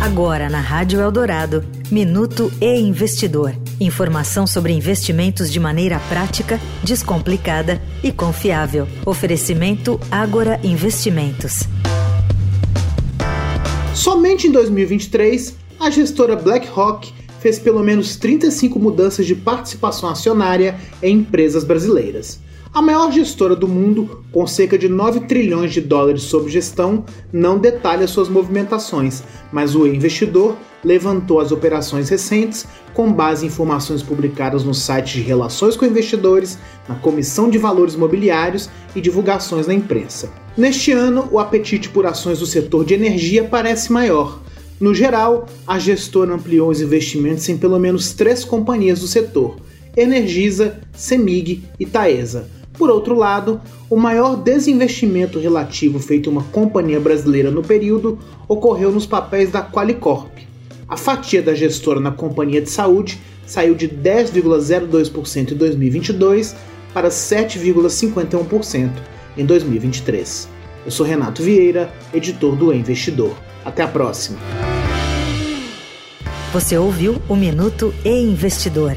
Agora na Rádio Eldorado, Minuto e Investidor. Informação sobre investimentos de maneira prática, descomplicada e confiável. Oferecimento Agora Investimentos. Somente em 2023, a gestora BlackRock fez pelo menos 35 mudanças de participação acionária em empresas brasileiras. A maior gestora do mundo, com cerca de 9 trilhões de dólares sob gestão, não detalha suas movimentações, mas o investidor levantou as operações recentes com base em informações publicadas no site de Relações com Investidores, na Comissão de Valores Mobiliários e divulgações na imprensa. Neste ano, o apetite por ações do setor de energia parece maior. No geral, a gestora ampliou os investimentos em pelo menos três companhias do setor: Energisa, Semig e Taesa por outro lado, o maior desinvestimento relativo feito uma companhia brasileira no período ocorreu nos papéis da Qualicorp. A fatia da gestora na companhia de saúde saiu de 10,02% em 2022 para 7,51% em 2023. Eu sou Renato Vieira, editor do e Investidor. Até a próxima. Você ouviu o Minuto e Investidor